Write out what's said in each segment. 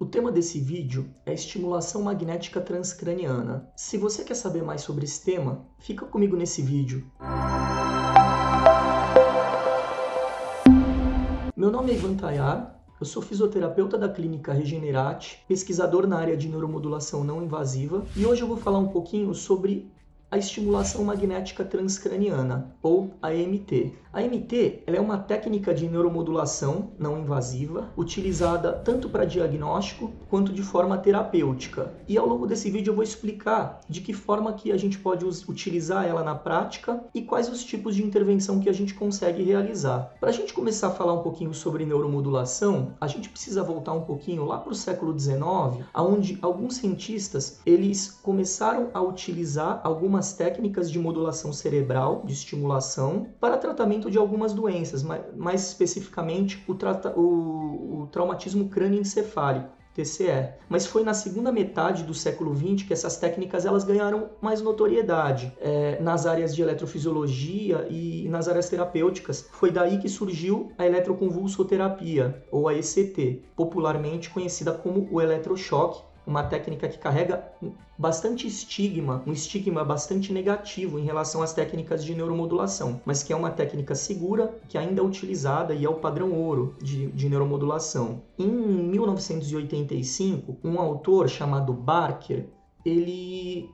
O tema desse vídeo é estimulação magnética transcraniana. Se você quer saber mais sobre esse tema, fica comigo nesse vídeo. Meu nome é Ivan Tayar, eu sou fisioterapeuta da clínica Regenerate, pesquisador na área de neuromodulação não invasiva, e hoje eu vou falar um pouquinho sobre a estimulação magnética transcraniana, ou AMT. A AMT é uma técnica de neuromodulação não invasiva, utilizada tanto para diagnóstico quanto de forma terapêutica. E ao longo desse vídeo eu vou explicar de que forma que a gente pode utilizar ela na prática e quais os tipos de intervenção que a gente consegue realizar. Para a gente começar a falar um pouquinho sobre neuromodulação, a gente precisa voltar um pouquinho lá para o século XIX, onde alguns cientistas eles começaram a utilizar algumas técnicas de modulação cerebral, de estimulação, para tratamento de algumas doenças, mais especificamente o, o, o traumatismo crânioencefálico. TCE. Mas foi na segunda metade do século XX que essas técnicas elas ganharam mais notoriedade é, nas áreas de eletrofisiologia e nas áreas terapêuticas. Foi daí que surgiu a eletroconvulsoterapia, ou a ECT, popularmente conhecida como o eletrochoque, uma técnica que carrega bastante estigma, um estigma bastante negativo em relação às técnicas de neuromodulação, mas que é uma técnica segura, que ainda é utilizada e é o padrão ouro de, de neuromodulação. Em 1985, um autor chamado Barker, ele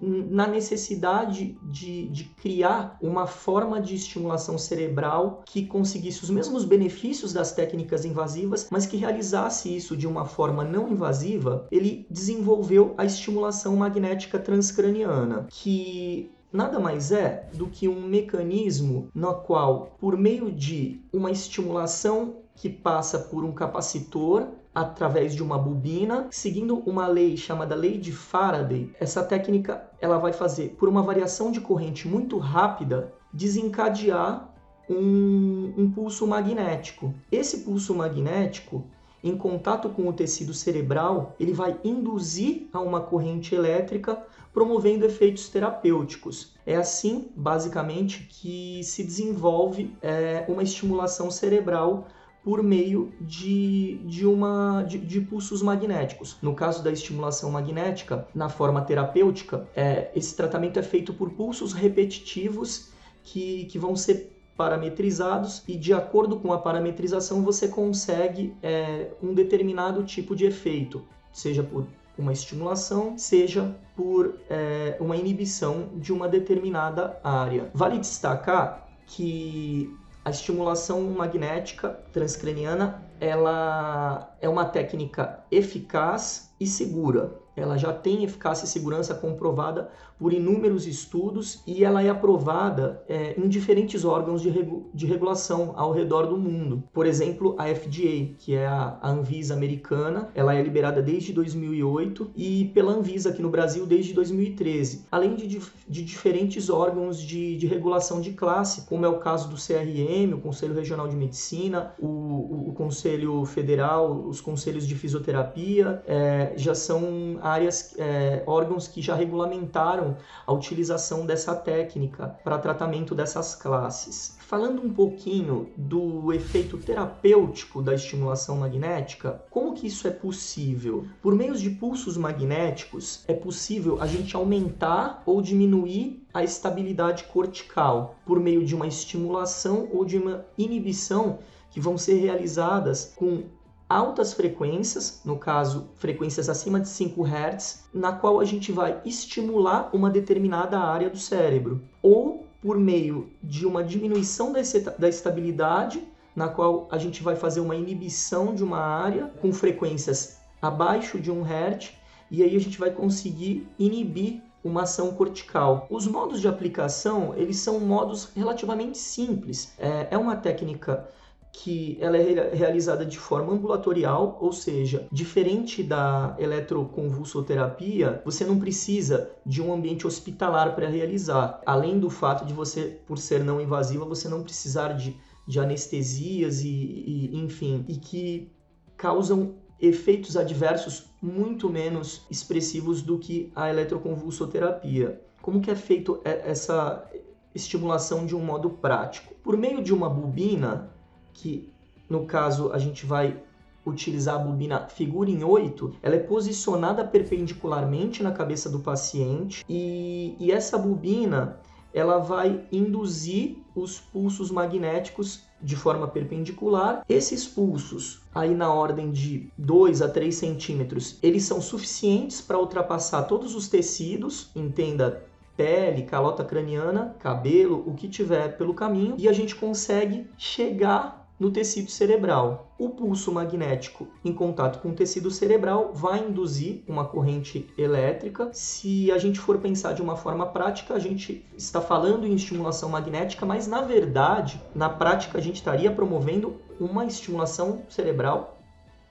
na necessidade de, de, criar uma forma de estimulação cerebral que conseguisse os mesmos benefícios das técnicas invasivas, mas que realizasse isso de uma forma não invasiva, ele desenvolveu a estimulação magnética transcraniana, que nada mais é do que um mecanismo no qual, por meio de uma estimulação que passa por um capacitor através de uma bobina, seguindo uma lei chamada lei de Faraday. Essa técnica ela vai fazer, por uma variação de corrente muito rápida, desencadear um, um pulso magnético. Esse pulso magnético em contato com o tecido cerebral, ele vai induzir a uma corrente elétrica, promovendo efeitos terapêuticos. É assim, basicamente, que se desenvolve é, uma estimulação cerebral por meio de, de, uma, de, de, pulsos magnéticos. No caso da estimulação magnética, na forma terapêutica, é, esse tratamento é feito por pulsos repetitivos que, que vão ser parametrizados e de acordo com a parametrização você consegue é, um determinado tipo de efeito, seja por uma estimulação, seja por é, uma inibição de uma determinada área. Vale destacar que a estimulação magnética transcraniana ela é uma técnica eficaz e segura. Ela já tem eficácia e segurança comprovada por inúmeros estudos e ela é aprovada é, em diferentes órgãos de, regu de, regulação ao redor do mundo. Por exemplo, a FDA, que é a, a, Anvisa americana, ela é liberada desde 2008 e pela Anvisa aqui no Brasil desde 2013, além de, de diferentes órgãos de, de, regulação de classe, como é o caso do CRM, o Conselho Regional de Medicina, o, o, o Conselho Federal, os conselhos de fisioterapia, é, já são áreas, é, órgãos que já regulamentaram a utilização dessa técnica para tratamento dessas classes. Falando um pouquinho do efeito terapêutico da estimulação magnética, como que isso é possível? Por meio de pulsos magnéticos, é possível a gente aumentar ou diminuir a estabilidade cortical por meio de uma estimulação ou de uma inibição que vão ser realizadas com altas frequências, no caso, frequências acima de 5 Hz, na qual a gente vai estimular uma determinada área do cérebro, ou por meio de uma diminuição da estabilidade, na qual a gente vai fazer uma inibição de uma área com frequências abaixo de 1 Hz, e aí a gente vai conseguir inibir uma ação cortical. Os modos de aplicação, eles são modos relativamente simples. É, é uma técnica que ela é realizada de forma ambulatorial, ou seja, diferente da eletroconvulsoterapia, você não precisa de um ambiente hospitalar para realizar. Além do fato de você, por ser não invasiva, você não precisar de, de anestesias e, e enfim, e que causam efeitos adversos muito menos expressivos do que a eletroconvulsoterapia. Como que é feito essa estimulação de um modo prático? Por meio de uma bobina, que no caso a gente vai utilizar a bobina figura em 8, ela é posicionada perpendicularmente na cabeça do paciente e, e essa bobina ela vai induzir os pulsos magnéticos de forma perpendicular. Esses pulsos, aí na ordem de 2 a 3 centímetros, eles são suficientes para ultrapassar todos os tecidos, entenda pele, calota craniana, cabelo, o que tiver pelo caminho, e a gente consegue chegar no tecido cerebral. O pulso magnético em contato com o tecido cerebral vai induzir uma corrente elétrica. Se a gente for pensar de uma forma prática, a gente está falando em estimulação magnética, mas na verdade, na prática, a gente estaria promovendo uma estimulação cerebral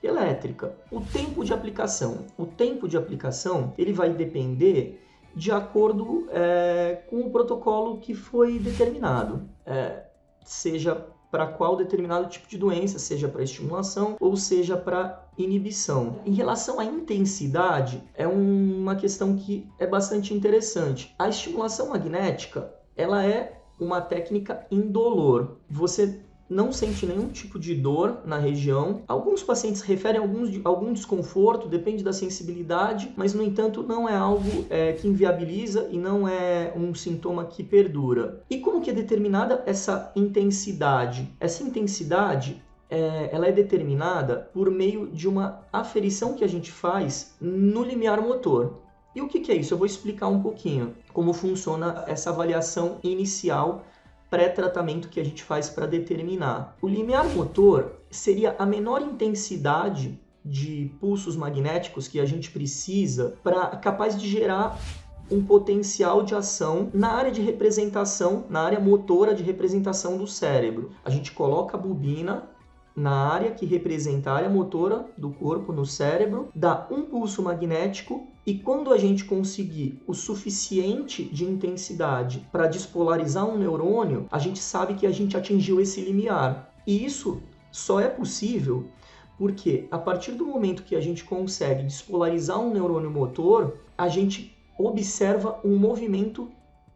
elétrica. O tempo de aplicação. O tempo de aplicação ele vai depender de acordo é, com o protocolo que foi determinado. É, seja para qual determinado tipo de doença, seja para estimulação ou seja para inibição. Em relação à intensidade, é uma questão que é bastante interessante. A estimulação magnética, ela é uma técnica indolor. Você não sente nenhum tipo de dor na região. Alguns pacientes referem alguns, algum desconforto, depende da sensibilidade, mas no entanto não é algo é, que inviabiliza e não é um sintoma que perdura. E como que é determinada essa intensidade? Essa intensidade é, ela é determinada por meio de uma aferição que a gente faz no limiar motor. E o que, que é isso? Eu vou explicar um pouquinho como funciona essa avaliação inicial pré-tratamento que a gente faz para determinar. O limiar motor seria a menor intensidade de pulsos magnéticos que a gente precisa para capaz de gerar um potencial de ação na área de representação, na área motora de representação do cérebro. A gente coloca a bobina na área que representa a área motora do corpo no cérebro, dá um pulso magnético e quando a gente conseguir o suficiente de intensidade para despolarizar um neurônio, a gente sabe que a gente atingiu esse limiar. E isso só é possível porque a partir do momento que a gente consegue despolarizar um neurônio motor, a gente observa um movimento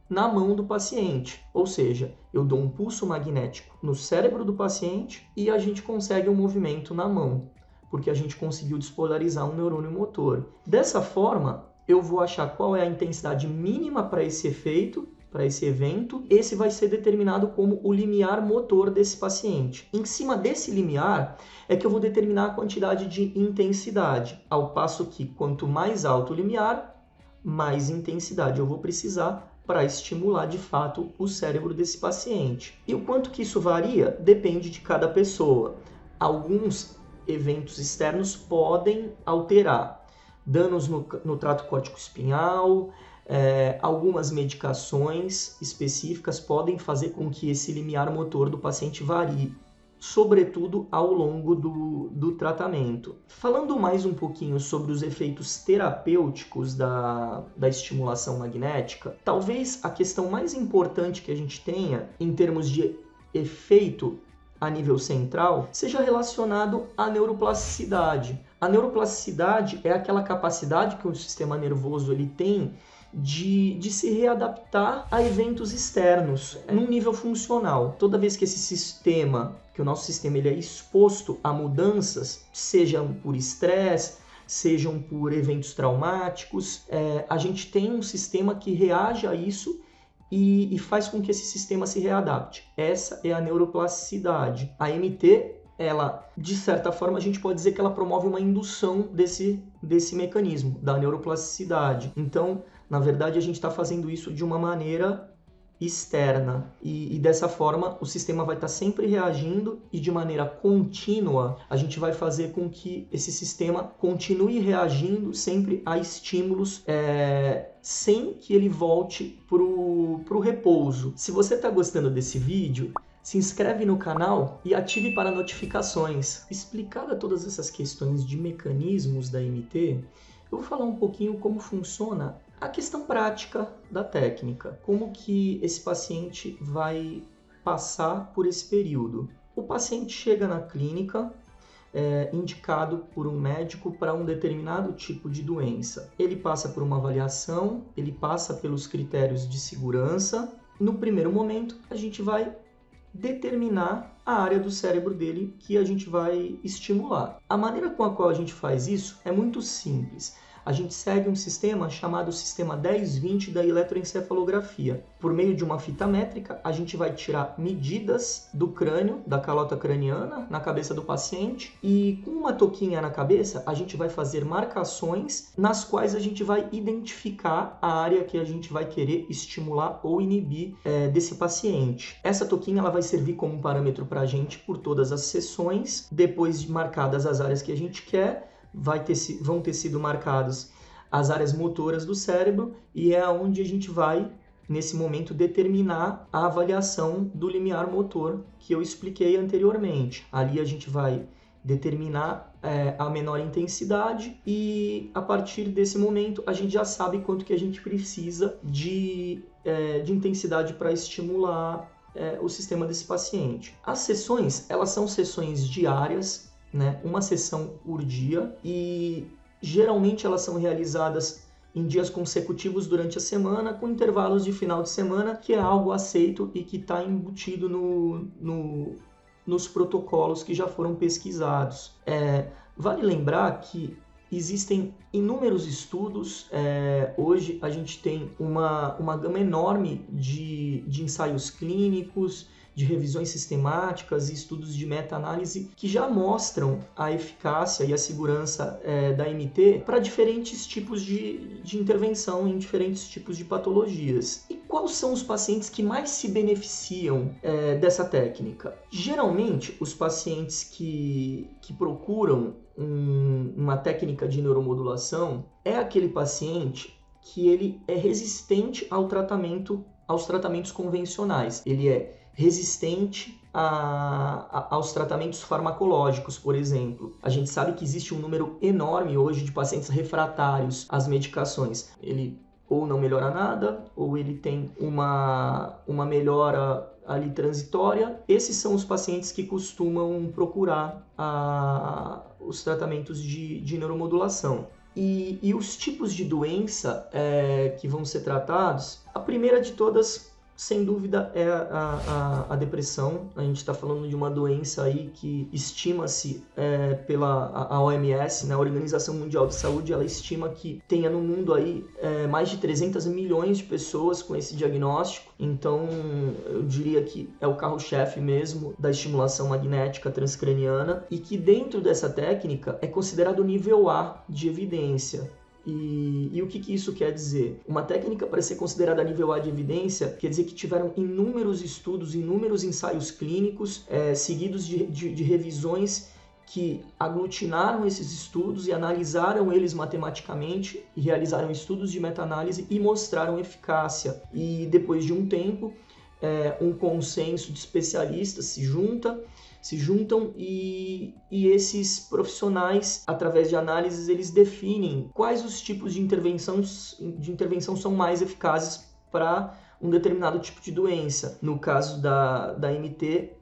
na mão do paciente. Ou seja, eu dou um pulso magnético no cérebro do paciente e a gente consegue um movimento na mão, porque a gente conseguiu despolarizar um neurônio motor. Dessa forma, eu vou achar qual é a intensidade mínima para esse efeito, para esse evento. Esse vai ser determinado como o limiar motor desse paciente. Em cima desse limiar é que eu vou determinar a quantidade de intensidade, ao passo que quanto mais alto o limiar, mais intensidade eu vou precisar para estimular de fato o cérebro desse paciente. E o quanto que isso varia depende de cada pessoa. Alguns eventos externos podem alterar danos no, no trato córtico-espinhal, é, algumas medicações específicas podem fazer com que esse limiar motor do paciente varie sobretudo ao longo do, do tratamento. Falando mais um pouquinho sobre os efeitos terapêuticos da, da estimulação magnética, talvez a questão mais importante que a gente tenha em termos de efeito a nível central seja relacionado à neuroplasticidade. A neuroplasticidade é aquela capacidade que o sistema nervoso ele tem de, de se readaptar a eventos externos num nível funcional. Toda vez que esse sistema, que o nosso sistema ele é exposto a mudanças, sejam por estresse, sejam por eventos traumáticos, é, a gente tem um sistema que reage a isso e, e, faz com que esse sistema se readapte. Essa é a neuroplasticidade. A MT, ela, de certa forma, a gente pode dizer que ela promove uma indução desse, desse mecanismo, da neuroplasticidade. Então, na verdade, a gente está fazendo isso de uma maneira externa e, e, dessa forma o sistema vai estar tá sempre reagindo e de maneira contínua a gente vai fazer com que esse sistema continue reagindo sempre a estímulos é, sem que ele volte para o repouso. Se você está gostando desse vídeo, se inscreve no canal e ative para notificações. Explicada todas essas questões de mecanismos da MT, eu vou falar um pouquinho como funciona a questão prática da técnica, como que esse paciente vai passar por esse período. O paciente chega na clínica é, indicado por um médico para um determinado tipo de doença. Ele passa por uma avaliação, ele passa pelos critérios de segurança. No primeiro momento, a gente vai determinar a área do cérebro dele que a gente vai estimular. A maneira com a qual a gente faz isso é muito simples a gente segue um sistema chamado sistema 1020 da eletroencefalografia. Por meio de uma fita métrica, a gente vai tirar medidas do crânio, da calota craniana, na cabeça do paciente, e com uma toquinha na cabeça, a gente vai fazer marcações nas quais a gente vai identificar a área que a gente vai querer estimular ou inibir é, desse paciente. Essa toquinha ela vai servir como parâmetro para a gente por todas as sessões, depois de marcadas as áreas que a gente quer ter, vão ter sido marcadas as áreas motoras do cérebro e é onde a gente vai, nesse momento, determinar a avaliação do limiar motor que eu expliquei anteriormente. Ali a gente vai determinar é, a menor intensidade e a partir desse momento a gente já sabe quanto que a gente precisa de, é, de intensidade para estimular é, o sistema desse paciente. As sessões, elas são sessões diárias né, uma sessão por dia e geralmente elas são realizadas em dias consecutivos durante a semana, com intervalos de final de semana, que é algo aceito e que está embutido no, no, nos protocolos que já foram pesquisados. É, vale lembrar que existem inúmeros estudos. É, hoje a gente tem uma, uma gama enorme de, de ensaios clínicos, de revisões sistemáticas e estudos de meta-análise que já mostram a eficácia e a segurança é, da MT para diferentes tipos de, de intervenção em diferentes tipos de patologias. E quais são os pacientes que mais se beneficiam é, dessa técnica? Geralmente, os pacientes que, que procuram um, uma técnica de neuromodulação é aquele paciente que ele é resistente ao tratamento aos tratamentos convencionais. Ele é resistente a, a, aos tratamentos farmacológicos, por exemplo. A gente sabe que existe um número enorme hoje de pacientes refratários às medicações. Ele ou não melhora nada, ou ele tem uma, uma melhora ali transitória. Esses são os pacientes que costumam procurar a, os tratamentos de, de neuromodulação. E, e, os tipos de doença é, que vão ser tratados, a primeira de todas sem dúvida é a, a, a depressão. A gente está falando de uma doença aí que estima-se é, pela a OMS, né, a Organização Mundial de Saúde, ela estima que tenha no mundo aí é, mais de 300 milhões de pessoas com esse diagnóstico. Então, eu diria que é o carro-chefe mesmo da estimulação magnética transcraniana e que dentro dessa técnica é considerado nível A de evidência. E, e, o que, que, isso quer dizer? Uma técnica para ser considerada nível A de evidência quer dizer que tiveram inúmeros estudos, inúmeros ensaios clínicos, é, seguidos de, de, de revisões que aglutinaram esses estudos e analisaram eles matematicamente e realizaram estudos de meta-análise e mostraram eficácia. E depois de um tempo, é, um consenso de especialistas se junta se juntam e, e esses profissionais, através de análises, eles definem quais os tipos de intervenção, de intervenção são mais eficazes para um determinado tipo de doença. No caso da, da MT,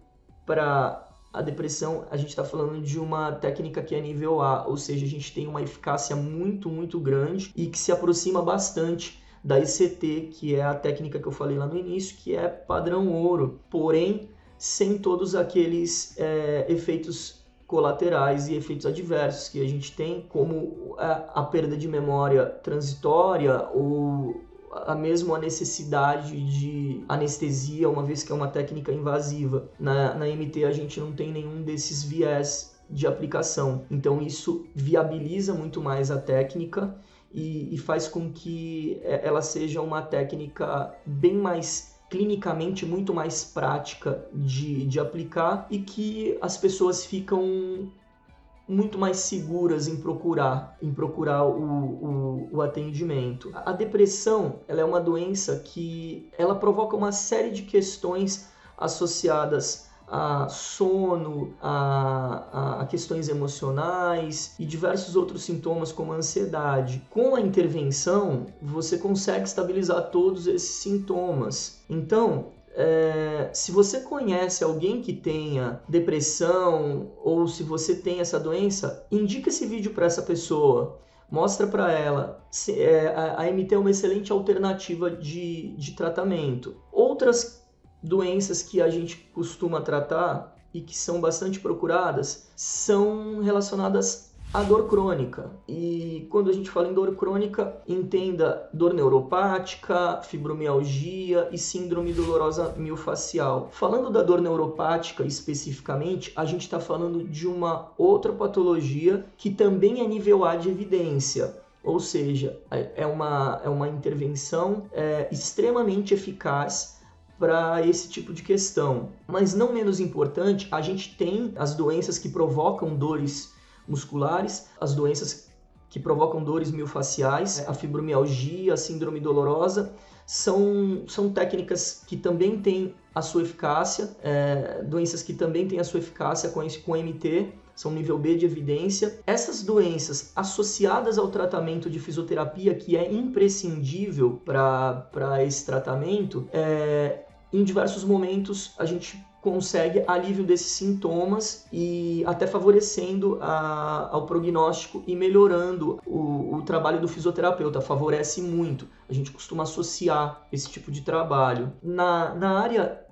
para a depressão, a gente está falando de uma técnica que é nível A, ou seja, a gente tem uma eficácia muito, muito grande e que se aproxima bastante da ICT, que é a técnica que eu falei lá no início, que é padrão ouro. Porém, sem todos aqueles é, efeitos colaterais e efeitos adversos que a gente tem, como a, a perda de memória transitória ou a mesma necessidade de anestesia, uma vez que é uma técnica invasiva. Na, na MT a gente não tem nenhum desses viés de aplicação. Então isso viabiliza muito mais a técnica e, e faz com que é, ela seja uma técnica bem mais clinicamente muito mais prática de, de aplicar e que as pessoas ficam muito mais seguras em procurar, em procurar o, o, o, atendimento. A depressão ela é uma doença que ela provoca uma série de questões associadas a sono, a, a, questões emocionais e diversos outros sintomas como a ansiedade. Com a intervenção, você consegue estabilizar todos esses sintomas. Então, é, se você conhece alguém que tenha depressão ou se você tem essa doença, indica esse vídeo para essa pessoa. Mostra para ela. É, a, a MT é uma excelente alternativa de, de tratamento. Outras doenças que a gente costuma tratar e que são bastante procuradas são relacionadas à dor crônica. E quando a gente fala em dor crônica, entenda dor neuropática, fibromialgia e síndrome dolorosa miofascial. Falando da dor neuropática especificamente, a gente está falando de uma outra patologia que também é nível A de evidência. Ou seja, é, é uma, é uma intervenção é, extremamente eficaz para esse tipo de questão. Mas não menos importante, a gente tem as doenças que provocam dores musculares, as doenças que provocam dores miofaciais, a fibromialgia, a síndrome dolorosa, são, são técnicas que também têm a sua eficácia, é, doenças que também têm a sua eficácia com, com MT, são nível B de evidência. Essas doenças associadas ao tratamento de fisioterapia, que é imprescindível para esse tratamento, é, em diversos momentos a gente consegue alívio desses sintomas e até favorecendo a, ao prognóstico e melhorando o, o, trabalho do fisioterapeuta, favorece muito. A gente costuma associar esse tipo de trabalho. Na, na área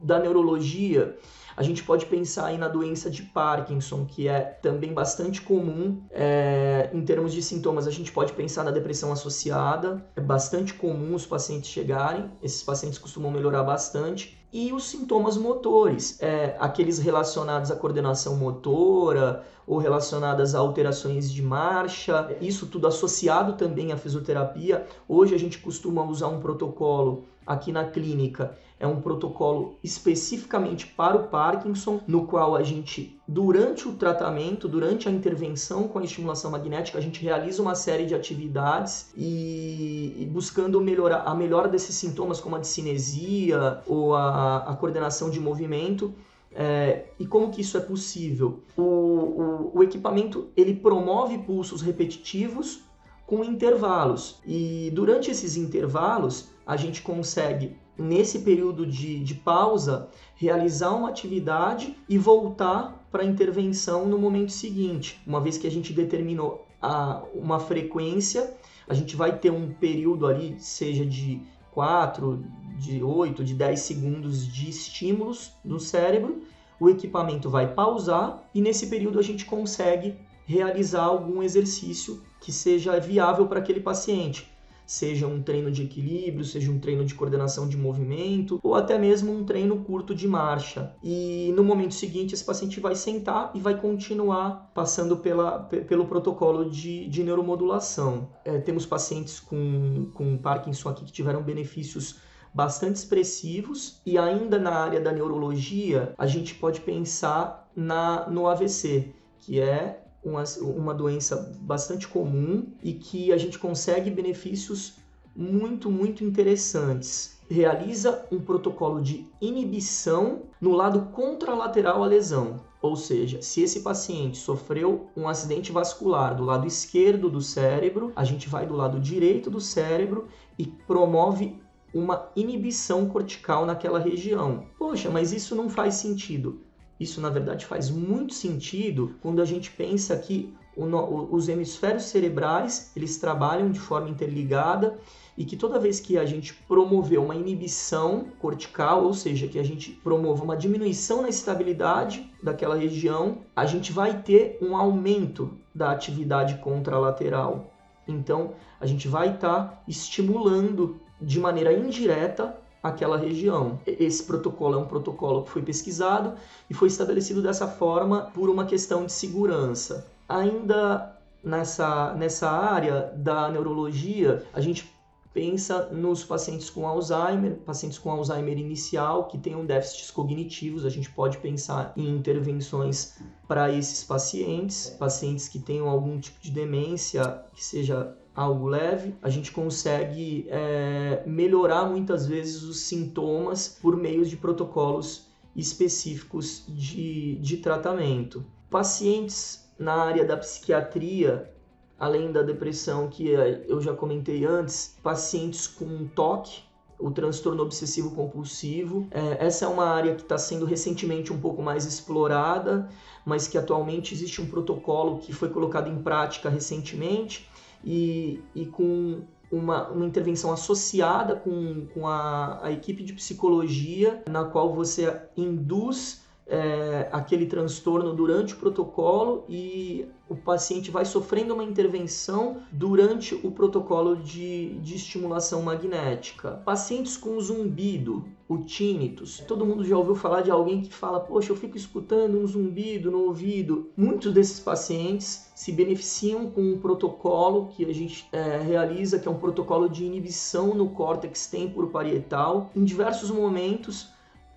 da neurologia, a gente pode pensar aí na doença de Parkinson, que é também bastante comum é, em termos de sintomas. A gente pode pensar na depressão associada, é bastante comum os pacientes chegarem, esses pacientes costumam melhorar bastante e os sintomas motores, é, aqueles relacionados à coordenação motora ou relacionadas a alterações de marcha, isso tudo associado também à fisioterapia. Hoje a gente costuma usar um protocolo aqui na clínica é um protocolo especificamente para o Parkinson, no qual a gente, durante o tratamento, durante a intervenção com a estimulação magnética, a gente realiza uma série de atividades e, e buscando melhorar a melhora desses sintomas, como a cinesia ou a, a coordenação de movimento. É, e como que isso é possível? O, o, o equipamento ele promove pulsos repetitivos com intervalos e durante esses intervalos a gente consegue nesse período de, de pausa, realizar uma atividade e voltar para a intervenção no momento seguinte. Uma vez que a gente determinou a, uma frequência, a gente vai ter um período ali, seja de 4, de 8, de 10 segundos de estímulos no cérebro, o equipamento vai pausar e nesse período a gente consegue realizar algum exercício que seja viável para aquele paciente seja um treino de equilíbrio, seja um treino de coordenação de movimento ou até mesmo um treino curto de marcha. E no momento seguinte, esse paciente vai sentar e vai continuar passando pela, pelo protocolo de, de neuromodulação. É, temos pacientes com, com Parkinson aqui que tiveram benefícios bastante expressivos e ainda na área da neurologia a gente pode pensar na, no AVC, que é uma, uma doença bastante comum e que a gente consegue benefícios muito, muito interessantes. Realiza um protocolo de inibição no lado contralateral à lesão. Ou seja, se esse paciente sofreu um acidente vascular do lado esquerdo do cérebro, a gente vai do lado direito do cérebro e promove uma inibição cortical naquela região. Poxa, mas isso não faz sentido. Isso, na verdade, faz muito sentido quando a gente pensa que os hemisférios cerebrais eles trabalham de forma interligada e que toda vez que a gente promover uma inibição cortical, ou seja, que a gente promova uma diminuição na estabilidade daquela região, a gente vai ter um aumento da atividade contralateral. Então, a gente vai estar tá estimulando de maneira indireta aquela região. Esse protocolo é um protocolo que foi pesquisado e foi estabelecido dessa forma por uma questão de segurança. Ainda nessa, nessa área da neurologia, a gente pensa nos pacientes com Alzheimer, pacientes com Alzheimer inicial que tenham déficits cognitivos, a gente pode pensar em intervenções para esses pacientes, pacientes que tenham algum tipo de demência que seja algo leve, a gente consegue é, melhorar muitas vezes os sintomas por meio de protocolos específicos de, de tratamento. Pacientes na área da psiquiatria, além da depressão que eu já comentei antes, pacientes com TOC, o transtorno obsessivo compulsivo. É, essa é uma área que está sendo recentemente um pouco mais explorada, mas que atualmente existe um protocolo que foi colocado em prática recentemente e, e com uma, uma intervenção associada com, com a, a equipe de psicologia, na qual você induz é, aquele transtorno durante o protocolo e o paciente vai sofrendo uma intervenção durante o protocolo de, de estimulação magnética. Pacientes com zumbido, o tinnitus. Todo mundo já ouviu falar de alguém que fala, poxa, eu fico escutando um zumbido no ouvido. Muitos desses pacientes se beneficiam com um protocolo que a gente é, realiza, que é um protocolo de inibição no córtex temporoparietal. Em diversos momentos,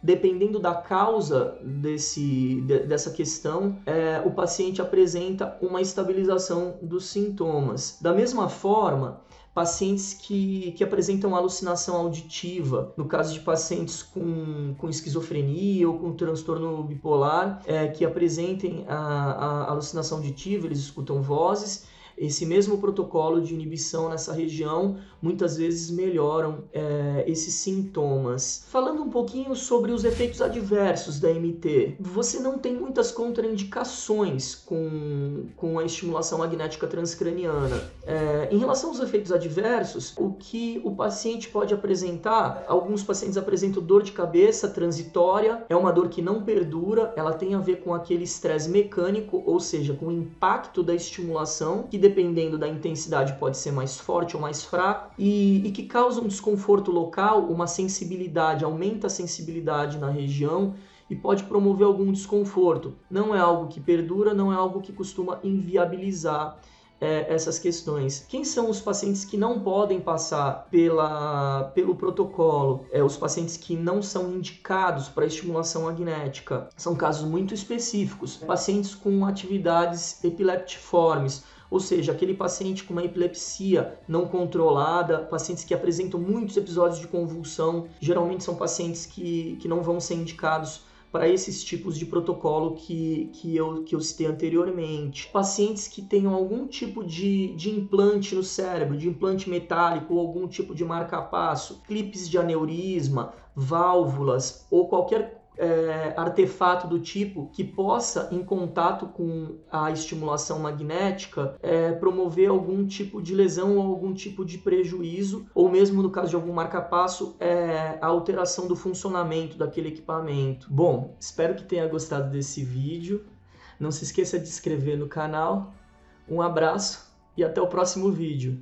dependendo da causa desse, de, dessa questão, é, o paciente apresenta uma estabilização dos sintomas. Da mesma forma, pacientes que, que apresentam alucinação auditiva, no caso de pacientes com, com esquizofrenia ou com transtorno bipolar, é, que apresentem a, a alucinação auditiva, eles escutam vozes esse mesmo protocolo de inibição nessa região muitas vezes melhoram é, esses sintomas. Falando um pouquinho sobre os efeitos adversos da MT, você não tem muitas contraindicações com, com a estimulação magnética transcraniana. É, em relação aos efeitos adversos, o que o paciente pode apresentar, alguns pacientes apresentam dor de cabeça transitória, é uma dor que não perdura, ela tem a ver com aquele estresse mecânico, ou seja, com o impacto da estimulação, que dependendo da intensidade pode ser mais forte ou mais fraco, e, e que causa um desconforto local, uma sensibilidade, aumenta a sensibilidade na região e pode promover algum desconforto. Não é algo que perdura, não é algo que costuma inviabilizar é, essas questões. Quem são os pacientes que não podem passar pela, pelo protocolo? É, os pacientes que não são indicados para estimulação magnética. São casos muito específicos. Pacientes com atividades epileptiformes ou seja, aquele paciente com uma epilepsia não controlada, pacientes que apresentam muitos episódios de convulsão, geralmente são pacientes que, que não vão ser indicados para esses tipos de protocolo que, que, eu, que eu citei anteriormente. Pacientes que tenham algum tipo de, de implante no cérebro, de implante metálico ou algum tipo de marca-passo, clipes de aneurisma, válvulas ou qualquer é, artefato do tipo que possa, em contato com a estimulação magnética, é, promover algum tipo de lesão ou algum tipo de prejuízo, ou mesmo no caso de algum marcapasso, é, a alteração do funcionamento daquele equipamento. Bom, espero que tenha gostado desse vídeo. Não se esqueça de se inscrever no canal. Um abraço e até o próximo vídeo.